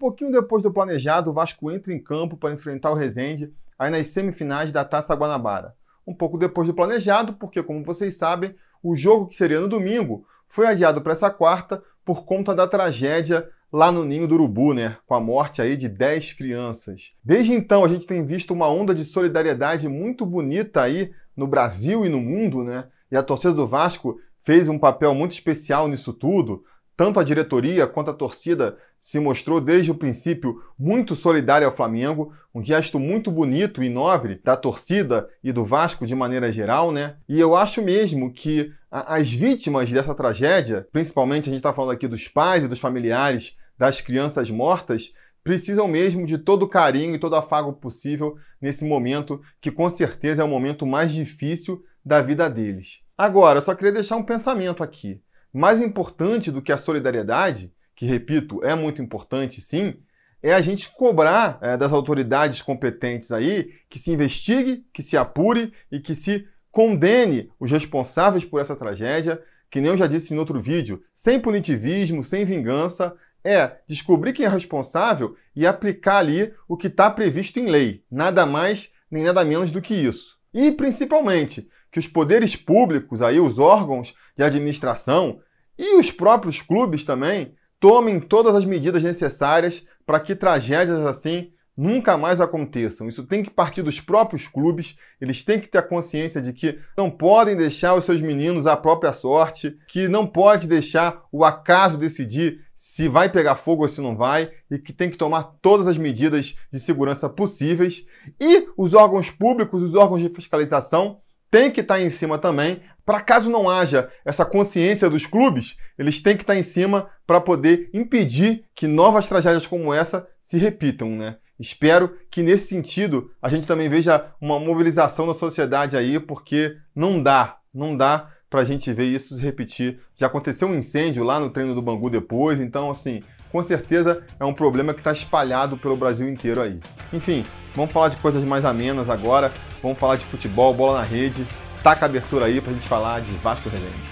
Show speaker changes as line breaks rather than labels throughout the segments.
pouquinho depois do planejado, o Vasco entra em campo para enfrentar o Resende aí nas semifinais da Taça Guanabara. Um pouco depois do planejado, porque, como vocês sabem, o jogo que seria no domingo foi adiado para essa quarta por conta da tragédia lá no Ninho do Urubu, né? Com a morte aí de 10 crianças. Desde então, a gente tem visto uma onda de solidariedade muito bonita aí no Brasil e no mundo, né? E a torcida do Vasco fez um papel muito especial nisso tudo. Tanto a diretoria quanto a torcida se mostrou desde o princípio muito solidária ao Flamengo, um gesto muito bonito e nobre da torcida e do Vasco de maneira geral, né? E eu acho mesmo que as vítimas dessa tragédia, principalmente a gente está falando aqui dos pais e dos familiares das crianças mortas, precisam mesmo de todo o carinho e todo o afago possível nesse momento, que com certeza é o momento mais difícil da vida deles. Agora, eu só queria deixar um pensamento aqui. Mais importante do que a solidariedade, que repito, é muito importante sim, é a gente cobrar é, das autoridades competentes aí que se investigue, que se apure e que se condene os responsáveis por essa tragédia, que nem eu já disse em outro vídeo, sem punitivismo, sem vingança, é descobrir quem é responsável e aplicar ali o que está previsto em lei, nada mais nem nada menos do que isso. E principalmente que os poderes públicos, aí os órgãos de administração e os próprios clubes também tomem todas as medidas necessárias para que tragédias assim nunca mais aconteçam. Isso tem que partir dos próprios clubes, eles têm que ter a consciência de que não podem deixar os seus meninos à própria sorte, que não pode deixar o acaso decidir se vai pegar fogo ou se não vai, e que tem que tomar todas as medidas de segurança possíveis. E os órgãos públicos, os órgãos de fiscalização, têm que estar em cima também, para caso não haja essa consciência dos clubes, eles têm que estar em cima para poder impedir que novas tragédias como essa se repitam, né? Espero que nesse sentido a gente também veja uma mobilização da sociedade aí, porque não dá, não dá para a gente ver isso se repetir. Já aconteceu um incêndio lá no treino do Bangu depois, então assim, com certeza é um problema que está espalhado pelo Brasil inteiro aí. Enfim, vamos falar de coisas mais amenas agora, vamos falar de futebol, bola na rede. Taca a abertura aí para a gente falar de Vasco Resende.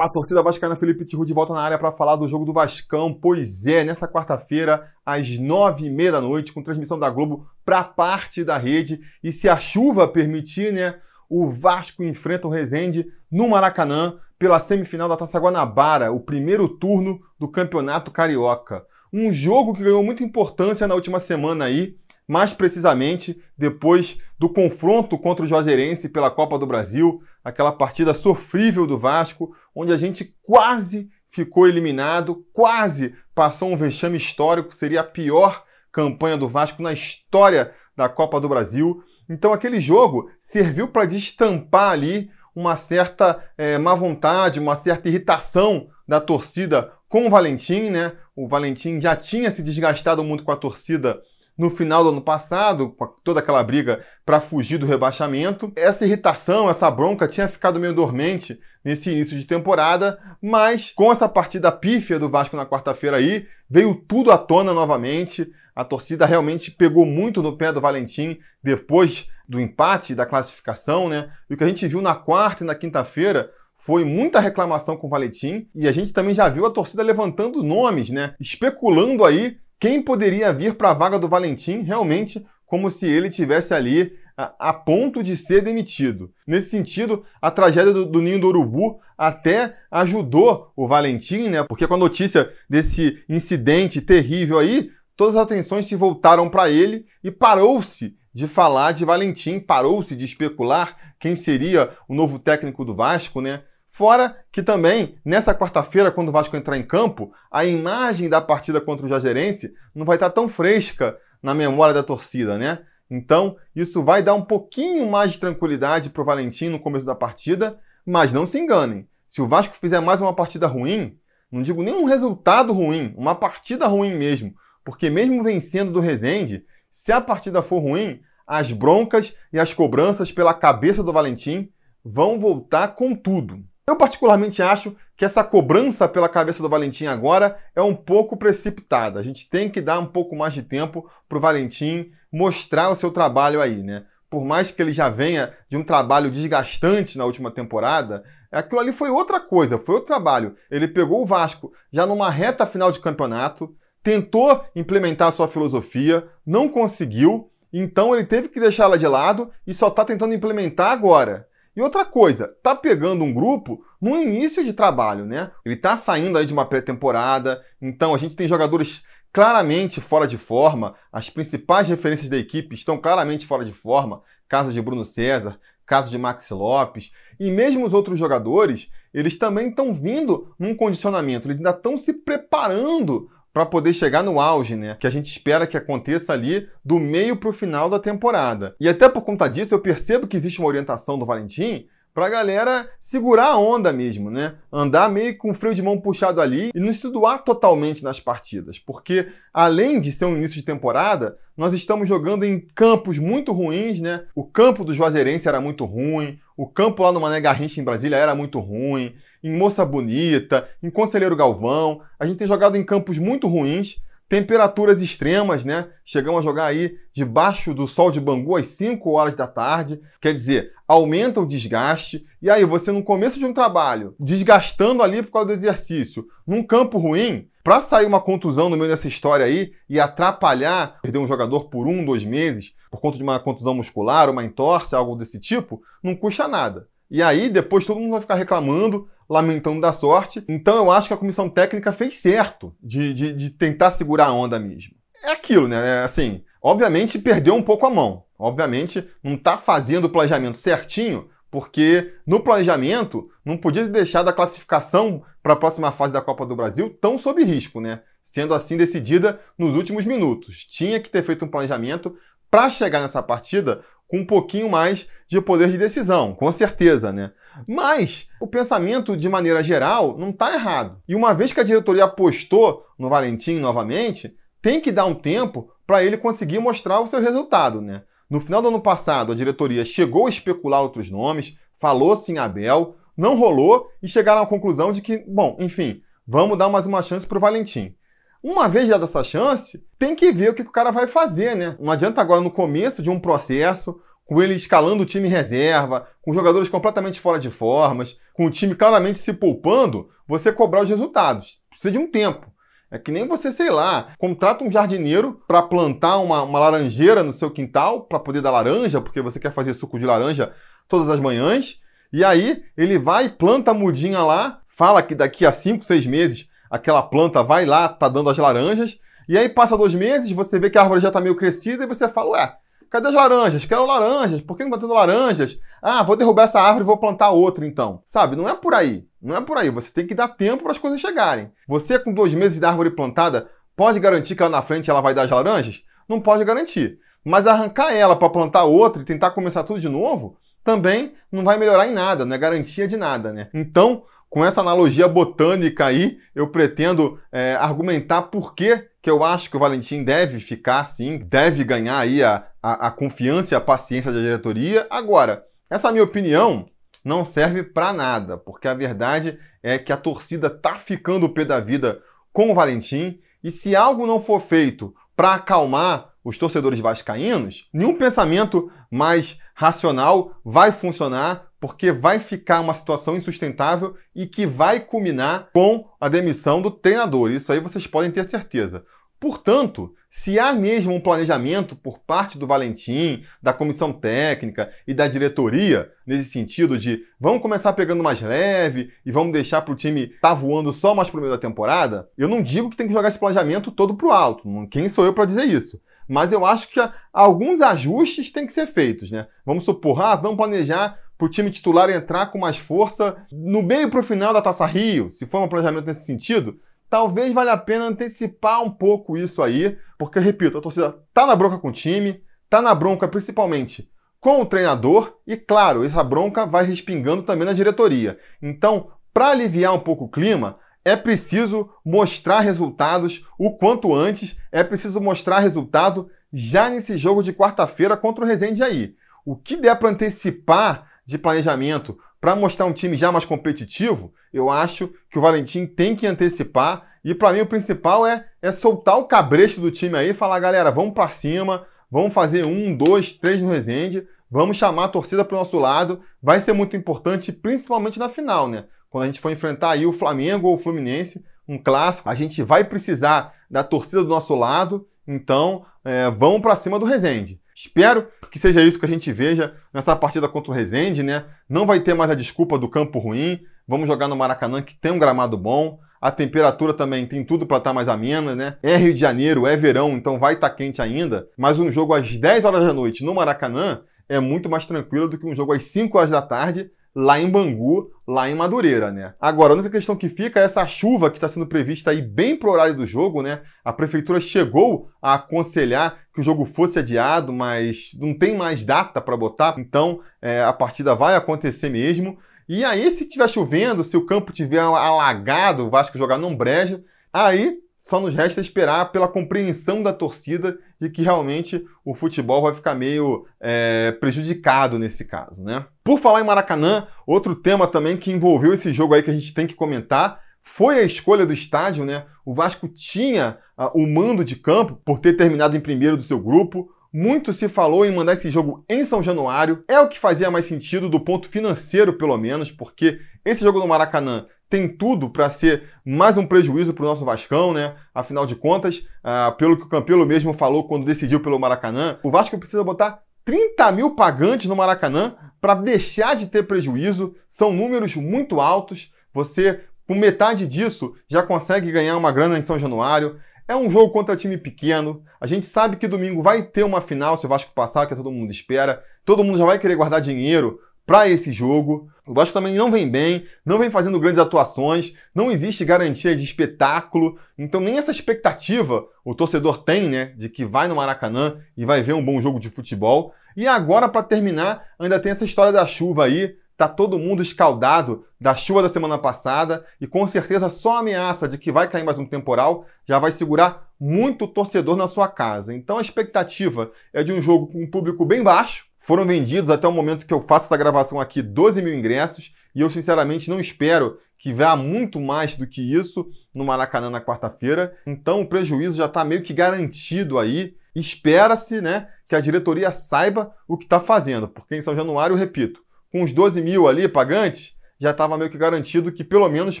Fala, torcida vascaína, Felipe Tiru de volta na área para falar do jogo do Vascão. Pois é, nessa quarta-feira, às nove e meia da noite, com transmissão da Globo para parte da rede. E se a chuva permitir, né, o Vasco enfrenta o Resende no Maracanã pela semifinal da Taça Guanabara, o primeiro turno do Campeonato Carioca. Um jogo que ganhou muita importância na última semana aí, mais precisamente depois do confronto contra o Juazeirense pela Copa do Brasil, aquela partida sofrível do Vasco, onde a gente quase ficou eliminado, quase passou um vexame histórico, seria a pior campanha do Vasco na história da Copa do Brasil. Então aquele jogo serviu para destampar ali uma certa é, má vontade, uma certa irritação da torcida com o Valentim, né? O Valentim já tinha se desgastado muito com a torcida no final do ano passado, com toda aquela briga para fugir do rebaixamento. Essa irritação, essa bronca tinha ficado meio dormente nesse início de temporada, mas com essa partida pífia do Vasco na quarta-feira aí, veio tudo à tona novamente. A torcida realmente pegou muito no pé do Valentim depois do empate da classificação, né? E o que a gente viu na quarta e na quinta-feira foi muita reclamação com o Valentim e a gente também já viu a torcida levantando nomes, né? Especulando aí quem poderia vir para a vaga do Valentim realmente como se ele tivesse ali a, a, ponto de ser demitido. Nesse sentido, a tragédia do, do, Ninho do Urubu até ajudou o Valentim, né? Porque com a notícia desse incidente terrível aí, todas as atenções se voltaram para ele e parou-se de falar de Valentim, parou-se de especular quem seria o novo técnico do Vasco, né? Fora que também, nessa quarta-feira, quando o Vasco entrar em campo, a imagem da partida contra o Jazerense não vai estar tão fresca na memória da torcida, né? Então, isso vai dar um pouquinho mais de tranquilidade para o Valentim no começo da partida, mas não se enganem. Se o Vasco fizer mais uma partida ruim, não digo nem um resultado ruim, uma partida ruim mesmo, porque mesmo vencendo do Rezende, se a partida for ruim, as broncas e as cobranças pela cabeça do Valentim vão voltar com tudo. Eu particularmente acho que essa cobrança pela cabeça do Valentim agora é um pouco precipitada. A gente tem que dar um pouco mais de tempo para o Valentim mostrar o seu trabalho aí, né? Por mais que ele já venha de um trabalho desgastante na última temporada, aquilo ali foi outra coisa, foi outro trabalho. Ele pegou o Vasco já numa reta final de campeonato, tentou implementar a sua filosofia, não conseguiu, então ele teve que deixá-la de lado e só está tentando implementar agora. E outra coisa, tá pegando um grupo no início de trabalho, né? Ele tá saindo aí de uma pré-temporada, então a gente tem jogadores claramente fora de forma, as principais referências da equipe estão claramente fora de forma, caso de Bruno César, caso de Maxi Lopes, e mesmo os outros jogadores, eles também estão vindo num condicionamento, eles ainda estão se preparando para poder chegar no auge, né? Que a gente espera que aconteça ali do meio para o final da temporada. E até por conta disso, eu percebo que existe uma orientação do Valentim para a galera segurar a onda mesmo, né? Andar meio com o freio de mão puxado ali e não se doar totalmente nas partidas, porque além de ser um início de temporada, nós estamos jogando em campos muito ruins, né? O campo do Juazeirense era muito ruim, o campo lá no Mané Garrincha em Brasília era muito ruim, em Moça Bonita, em Conselheiro Galvão, a gente tem jogado em campos muito ruins Temperaturas extremas, né? Chegamos a jogar aí debaixo do sol de Bangu às 5 horas da tarde. Quer dizer, aumenta o desgaste. E aí, você no começo de um trabalho, desgastando ali por causa do exercício, num campo ruim, para sair uma contusão no meio dessa história aí e atrapalhar, perder um jogador por um, dois meses, por conta de uma contusão muscular, uma entorse, algo desse tipo, não custa nada. E aí, depois todo mundo vai ficar reclamando, lamentando da sorte. Então eu acho que a comissão técnica fez certo de, de, de tentar segurar a onda mesmo. É aquilo, né? É assim, obviamente perdeu um pouco a mão. Obviamente não está fazendo o planejamento certinho, porque no planejamento não podia deixar a classificação para a próxima fase da Copa do Brasil tão sob risco, né? Sendo assim decidida nos últimos minutos. Tinha que ter feito um planejamento para chegar nessa partida com um pouquinho mais de poder de decisão, com certeza, né? Mas o pensamento, de maneira geral, não está errado. E uma vez que a diretoria apostou no Valentim novamente, tem que dar um tempo para ele conseguir mostrar o seu resultado, né? No final do ano passado, a diretoria chegou a especular outros nomes, falou-se em Abel, não rolou e chegaram à conclusão de que, bom, enfim, vamos dar mais uma chance para o Valentim. Uma vez dada essa chance, tem que ver o que o cara vai fazer, né? Não adianta agora, no começo de um processo, com ele escalando o time reserva, com jogadores completamente fora de formas, com o time claramente se poupando, você cobrar os resultados. Precisa de um tempo. É que nem você, sei lá, contrata um jardineiro para plantar uma, uma, laranjeira no seu quintal, para poder dar laranja, porque você quer fazer suco de laranja todas as manhãs. E aí ele vai, planta a mudinha lá, fala que daqui a 5, 6 meses aquela planta vai lá, tá dando as laranjas, e aí passa dois meses, você vê que a árvore já tá meio crescida e você fala, ué, cadê as laranjas? Quero laranjas, por que não tá tendo laranjas? Ah, vou derrubar essa árvore e vou plantar outra então. Sabe, não é por aí, não é por aí, você tem que dar tempo para as coisas chegarem. Você com dois meses de árvore plantada, pode garantir que lá na frente ela vai dar as laranjas? Não pode garantir. Mas arrancar ela para plantar outra e tentar começar tudo de novo, também não vai melhorar em nada, não é garantia de nada, né? Então, com essa analogia botânica aí, eu pretendo é, argumentar por que, que eu acho que o Valentim deve ficar assim, deve ganhar aí a, a, a confiança e a paciência da diretoria. Agora, essa minha opinião não serve para nada, porque a verdade é que a torcida tá ficando o pé da vida com o Valentim, e se algo não for feito para acalmar os torcedores vascaínos, nenhum pensamento mais racional vai funcionar porque vai ficar uma situação insustentável e que vai culminar com a demissão do treinador. Isso aí vocês podem ter certeza. Portanto, se há mesmo um planejamento por parte do Valentim, da comissão técnica e da diretoria, nesse sentido de vamos começar pegando mais leve e vamos deixar para o time estar tá voando só mais pro meio da temporada, eu não digo que tem que jogar esse planejamento todo pro alto. Quem sou eu para dizer isso? Mas eu acho que alguns ajustes têm que ser feitos, né? Vamos supor, ah, vamos planejar para o time titular entrar com mais força no meio para o final da Taça Rio, se for um planejamento nesse sentido, talvez valha a pena antecipar um pouco isso aí, porque, repito, a torcida tá na bronca com o time, tá na bronca principalmente com o treinador e, claro, essa bronca vai respingando também na diretoria. Então, para aliviar um pouco o clima, é preciso mostrar resultados o quanto antes, é preciso mostrar resultado já nesse jogo de quarta-feira contra o Resende aí. O que der para antecipar de planejamento para mostrar um time já mais competitivo, eu acho que o Valentim tem que antecipar. E para mim o principal é, é soltar o cabresto do time aí e falar, galera, vamos para cima, vamos fazer um, dois, três no Resende, vamos chamar a torcida para o nosso lado. Vai ser muito importante, principalmente na final, né? Quando a gente for enfrentar aí o Flamengo ou o Fluminense, um clássico, a gente vai precisar da torcida do nosso lado. Então, é, vamos para cima do Resende. Espero que seja isso que a gente veja nessa partida contra o Resende, né? Não vai ter mais a desculpa do campo ruim. Vamos jogar no Maracanã, que tem um gramado bom. A temperatura também tem tudo para estar tá mais amena, né? É Rio de Janeiro, é verão, então vai estar tá quente ainda. Mas um jogo às 10 horas da noite no Maracanã é muito mais tranquilo do que um jogo às 5 horas da tarde lá em Bangu, lá em Madureira, né? Agora, a única questão que fica é essa chuva que está sendo prevista aí bem pro horário do jogo, né? A prefeitura chegou a aconselhar que o jogo fosse adiado, mas não tem mais data para botar, então é, a partida vai acontecer mesmo. E aí, se estiver chovendo, se o campo estiver alagado, o Vasco jogar num brejo, aí só nos resta esperar pela compreensão da torcida de que realmente o futebol vai ficar meio é, prejudicado nesse caso, né? Por falar em Maracanã, outro tema também que envolveu esse jogo aí que a gente tem que comentar foi a escolha do estádio, né? O Vasco tinha uh, o mando de campo por ter terminado em primeiro do seu grupo. Muito se falou em mandar esse jogo em São Januário. É o que fazia mais sentido do ponto financeiro, pelo menos, porque esse jogo no Maracanã tem tudo para ser mais um prejuízo para o nosso Vascão, né? Afinal de contas, ah, pelo que o Campelo mesmo falou quando decidiu pelo Maracanã, o Vasco precisa botar 30 mil pagantes no Maracanã para deixar de ter prejuízo. São números muito altos. Você, com metade disso, já consegue ganhar uma grana em São Januário. É um jogo contra time pequeno. A gente sabe que domingo vai ter uma final se o Vasco passar, que todo mundo espera. Todo mundo já vai querer guardar dinheiro para esse jogo. O Vasco também não vem bem, não vem fazendo grandes atuações, não existe garantia de espetáculo, então nem essa expectativa o torcedor tem, né, de que vai no Maracanã e vai ver um bom jogo de futebol. E agora, para terminar, ainda tem essa história da chuva aí. Tá todo mundo escaldado da chuva da semana passada e com certeza só a ameaça de que vai cair mais um temporal já vai segurar muito torcedor na sua casa. Então a expectativa é de um jogo com um público bem baixo, foram vendidos até o momento que eu faço essa gravação aqui 12 mil ingressos e eu sinceramente não espero que vá muito mais do que isso no Maracanã na quarta-feira. Então o prejuízo já está meio que garantido aí. Espera-se né, que a diretoria saiba o que está fazendo, porque em São Januário, repito, com os 12 mil ali pagantes, já estava meio que garantido que pelo menos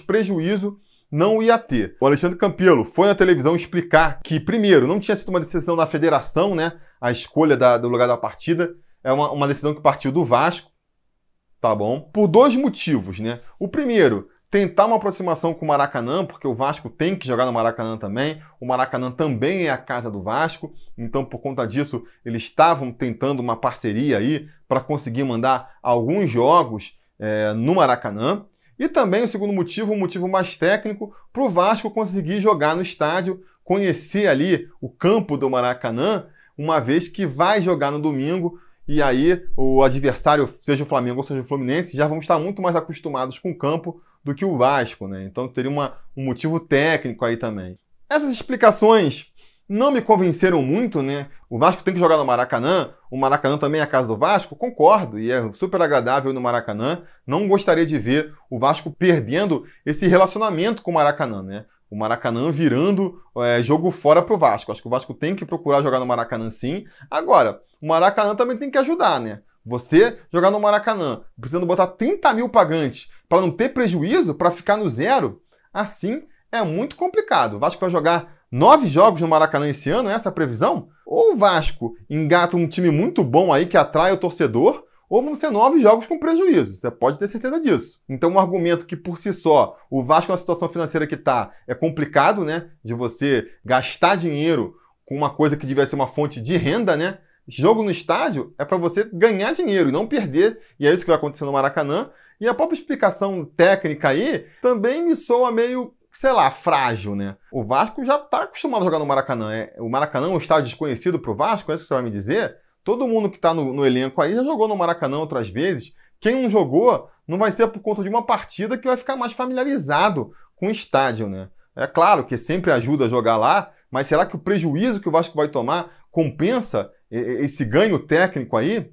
prejuízo não ia ter. O Alexandre Campelo foi na televisão explicar que, primeiro, não tinha sido uma decisão da federação, né? A escolha da, do lugar da partida é uma, uma decisão que partiu do Vasco, tá bom? Por dois motivos, né? O primeiro, tentar uma aproximação com o Maracanã, porque o Vasco tem que jogar no Maracanã também. O Maracanã também é a casa do Vasco, então por conta disso eles estavam tentando uma parceria aí para conseguir mandar alguns jogos é, no Maracanã. E também o segundo motivo, um motivo mais técnico, para o Vasco conseguir jogar no estádio, conhecer ali o campo do Maracanã, uma vez que vai jogar no domingo e aí o adversário, seja o Flamengo ou seja o Fluminense, já vão estar muito mais acostumados com o campo do que o Vasco, né? Então teria uma, um motivo técnico aí também. Essas explicações não me convenceram muito, né? O Vasco tem que jogar no Maracanã, o Maracanã também é a casa do Vasco, concordo, e é super agradável no Maracanã. Não gostaria de ver o Vasco perdendo esse relacionamento com o Maracanã, né? o Maracanã virando é, jogo fora para o Vasco. Acho que o Vasco tem que procurar jogar no Maracanã sim. Agora, o Maracanã também tem que ajudar, né? Você jogar no Maracanã, precisando botar 30 mil pagantes para não ter prejuízo, para ficar no zero, assim é muito complicado. O Vasco vai jogar nove jogos no Maracanã esse ano, é essa a previsão? Ou o Vasco engata um time muito bom aí que atrai o torcedor, ou vão ser nove jogos com prejuízo. Você pode ter certeza disso. Então, um argumento que por si só, o Vasco na situação financeira que está, é complicado, né? De você gastar dinheiro com uma coisa que devia ser uma fonte de renda, né? Jogo no estádio é para você ganhar dinheiro e não perder, e é isso que vai acontecer no Maracanã. E a própria explicação técnica aí também me soa meio, sei lá, frágil, né? O Vasco já está acostumado a jogar no Maracanã. É, o Maracanã é um estádio desconhecido para o Vasco, é isso que você vai me dizer? Todo mundo que está no, no, elenco aí já jogou no Maracanã outras vezes. Quem não jogou não vai ser por conta de uma partida que vai ficar mais familiarizado com o estádio, né? É claro que sempre ajuda a jogar lá, mas será que o prejuízo que o Vasco vai tomar compensa esse ganho técnico aí?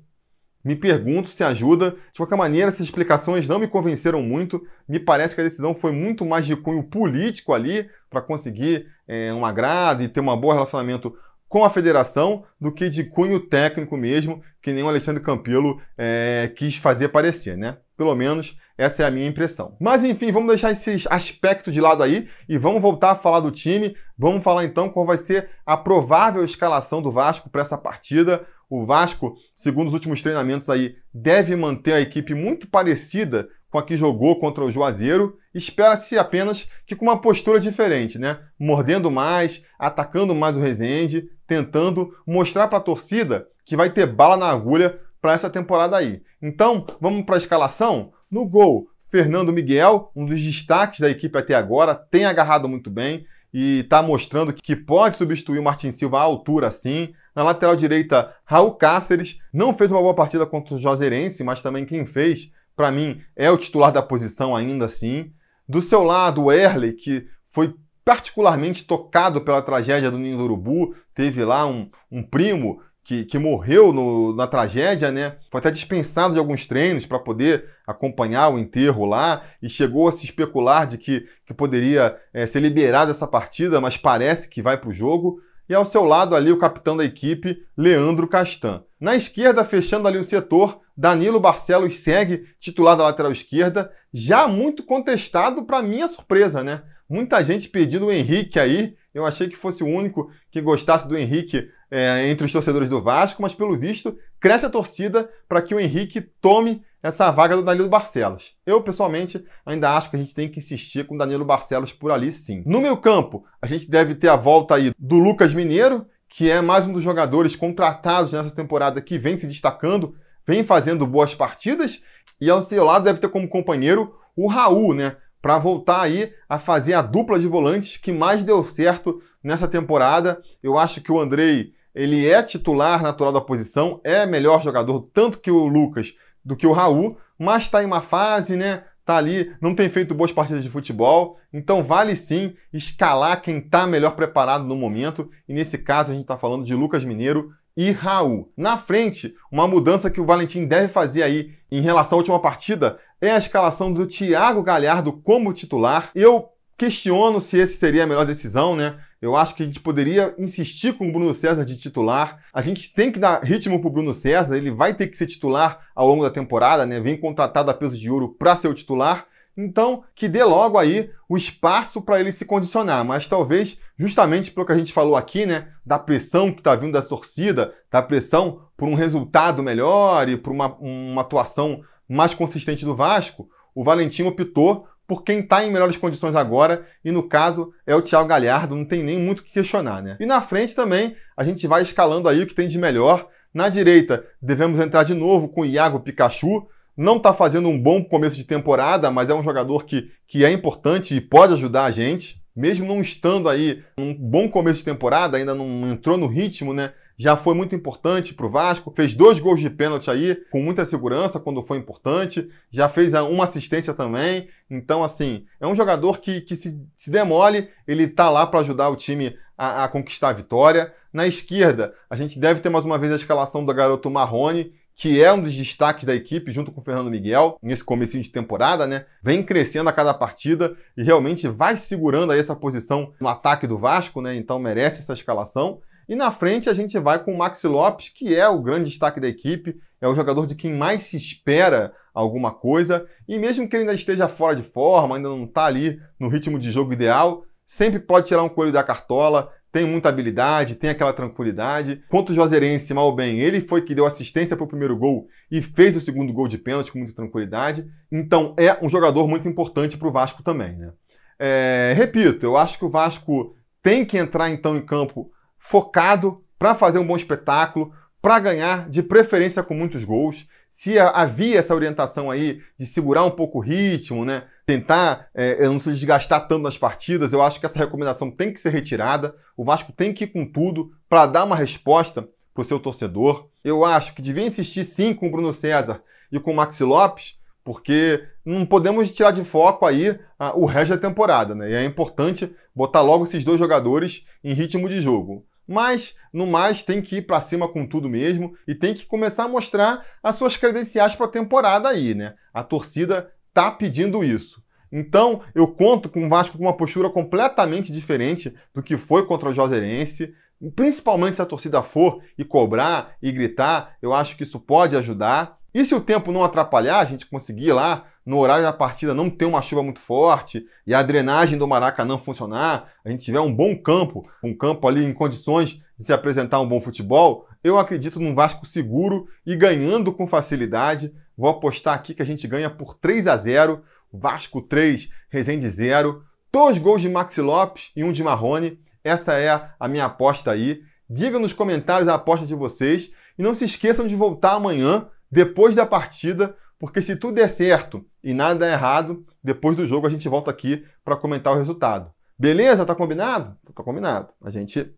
Me pergunto se ajuda. De qualquer maneira, essas explicações não me convenceram muito. Me parece que a decisão foi muito mais de cunho político ali, para conseguir é, um agrado e ter um bom relacionamento com a federação, do que de cunho técnico mesmo, que nem o Alexandre Campelo é, quis fazer parecer, né? Pelo menos essa é a minha impressão. Mas enfim, vamos deixar esses aspectos de lado aí e vamos voltar a falar do time. Vamos falar então qual vai ser a provável escalação do Vasco para essa partida. O Vasco, segundo os últimos treinamentos aí, deve manter a equipe muito parecida com a que jogou contra o Juazeiro. Espera-se apenas que com uma postura diferente, né? Mordendo mais, atacando mais o Resende, tentando mostrar para a torcida que vai ter bala na agulha para essa temporada aí. Então, vamos para a escalação? No gol, Fernando Miguel, um dos destaques da equipe até agora, tem agarrado muito bem e está mostrando que pode substituir o Martin Silva à altura sim. Na lateral direita, Raul Cáceres não fez uma boa partida contra o Juazeirense, mas também quem fez, para mim, é o titular da posição ainda assim. Do seu lado, o Erley, que foi particularmente tocado pela tragédia do Ninho do Urubu, teve lá um, um primo que, que morreu no, na tragédia, né? Foi até dispensado de alguns treinos para poder acompanhar o enterro lá e chegou a se especular de que, que poderia é, ser liberado essa partida, mas parece que vai para o jogo. E ao seu lado ali o capitão da equipe, Leandro Castan. Na esquerda, fechando ali o setor, Danilo Barcelos segue titular da lateral esquerda, já muito contestado para minha surpresa, né? Muita gente pedindo o Henrique aí. Eu achei que fosse o único que gostasse do Henrique é, entre os torcedores do Vasco, mas pelo visto cresce a torcida para que o Henrique tome essa vaga do Danilo Barcelos. Eu, pessoalmente, ainda acho que a gente tem que insistir com o Danilo Barcelos por ali sim. No meu campo, a gente deve ter a volta aí do Lucas Mineiro, que é mais um dos jogadores contratados nessa temporada que vem se destacando, vem fazendo boas partidas, e ao seu lado deve ter como companheiro o Raul, né? Para voltar aí a fazer a dupla de volantes que mais deu certo nessa temporada. Eu acho que o Andrei ele é titular natural da posição, é melhor jogador tanto que o Lucas do que o Raul, mas está em uma fase, né? Tá ali, não tem feito boas partidas de futebol, então vale sim escalar quem está melhor preparado no momento, e nesse caso a gente está falando de Lucas Mineiro e Raul. Na frente, uma mudança que o Valentim deve fazer aí em relação à última partida é a escalação do Thiago Galhardo como titular. Eu questiono se esse seria a melhor decisão, né? Eu acho que a gente poderia insistir com o Bruno César de titular. A gente tem que dar ritmo para o Bruno César, ele vai ter que ser titular ao longo da temporada, né? Vem contratado a peso de ouro para ser o titular. Então, que dê logo aí o espaço para ele se condicionar. Mas talvez, justamente pelo que a gente falou aqui, né? Da pressão que está vindo da torcida, da pressão por um resultado melhor e por uma, uma atuação mais consistente do Vasco, o Valentim optou por quem está em melhores condições agora, e no caso é o Thiago Galhardo, não tem nem muito o que questionar, né? E na frente também a gente vai escalando aí o que tem de melhor. Na direita, devemos entrar de novo com o Iago Pikachu. Não está fazendo um bom começo de temporada, mas é um jogador que, que é importante e pode ajudar a gente. Mesmo não estando aí num bom começo de temporada, ainda não entrou no ritmo, né? Já foi muito importante para o Vasco, fez dois gols de pênalti aí, com muita segurança quando foi importante, já fez uma assistência também. Então, assim, é um jogador que, que se, se demole, ele está lá para ajudar o time a, a, conquistar a vitória. Na esquerda, a gente deve ter mais uma vez a escalação do garoto Marrone, que é um dos destaques da equipe, junto com o Fernando Miguel, nesse começo de temporada, né? Vem crescendo a cada partida e realmente vai segurando aí essa posição no ataque do Vasco, né? Então merece essa escalação. E na frente a gente vai com o Maxi Lopes, que é o grande destaque da equipe, é o jogador de quem mais se espera alguma coisa, e mesmo que ele ainda esteja fora de forma, ainda não está ali no ritmo de jogo ideal, sempre pode tirar um coelho da cartola, tem muita habilidade, tem aquela tranquilidade. Quanto o Juazeirense, mal bem, ele foi que deu assistência para o primeiro gol e fez o segundo gol de pênalti com muita tranquilidade. Então é um jogador muito importante para o Vasco também. Né? É, repito, eu acho que o Vasco tem que entrar então em campo focado para fazer um bom espetáculo, para ganhar, de preferência com muitos gols. Se havia essa orientação aí de segurar um pouco o ritmo, né? tentar é, não se desgastar tanto nas partidas, eu acho que essa recomendação tem que ser retirada. O Vasco tem que ir com tudo para dar uma resposta para o seu torcedor. Eu acho que devia insistir sim com o Bruno César e com o Maxi Lopes, porque não podemos tirar de foco aí o resto da temporada, né? E é importante botar logo esses dois jogadores em ritmo de jogo. Mas, no mais, tem que ir para cima com tudo mesmo e tem que começar a mostrar as suas credenciais para a temporada aí, né? A torcida tá pedindo isso. Então, eu conto com o Vasco com uma postura completamente diferente do que foi contra o Juazeirense. Principalmente se a torcida for e cobrar e gritar, eu acho que isso pode ajudar. E se o tempo não atrapalhar, a gente conseguir lá, no horário da partida, não ter uma chuva muito forte e a drenagem do Maracanã funcionar, a gente tiver um bom campo, um campo ali em condições de se apresentar um bom futebol, eu acredito num Vasco seguro e ganhando com facilidade. Vou apostar aqui que a gente ganha por 3 a 0 Vasco 3, Resende 0. Dois gols de Maxi Lopes e um de Marrone. Essa é a minha aposta aí. Diga nos comentários a aposta de vocês. E não se esqueçam de voltar amanhã, depois da partida, porque se tudo der certo e nada der errado, depois do jogo a gente volta aqui para comentar o resultado. Beleza? Tá combinado? Tá combinado. A gente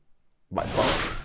vai falar.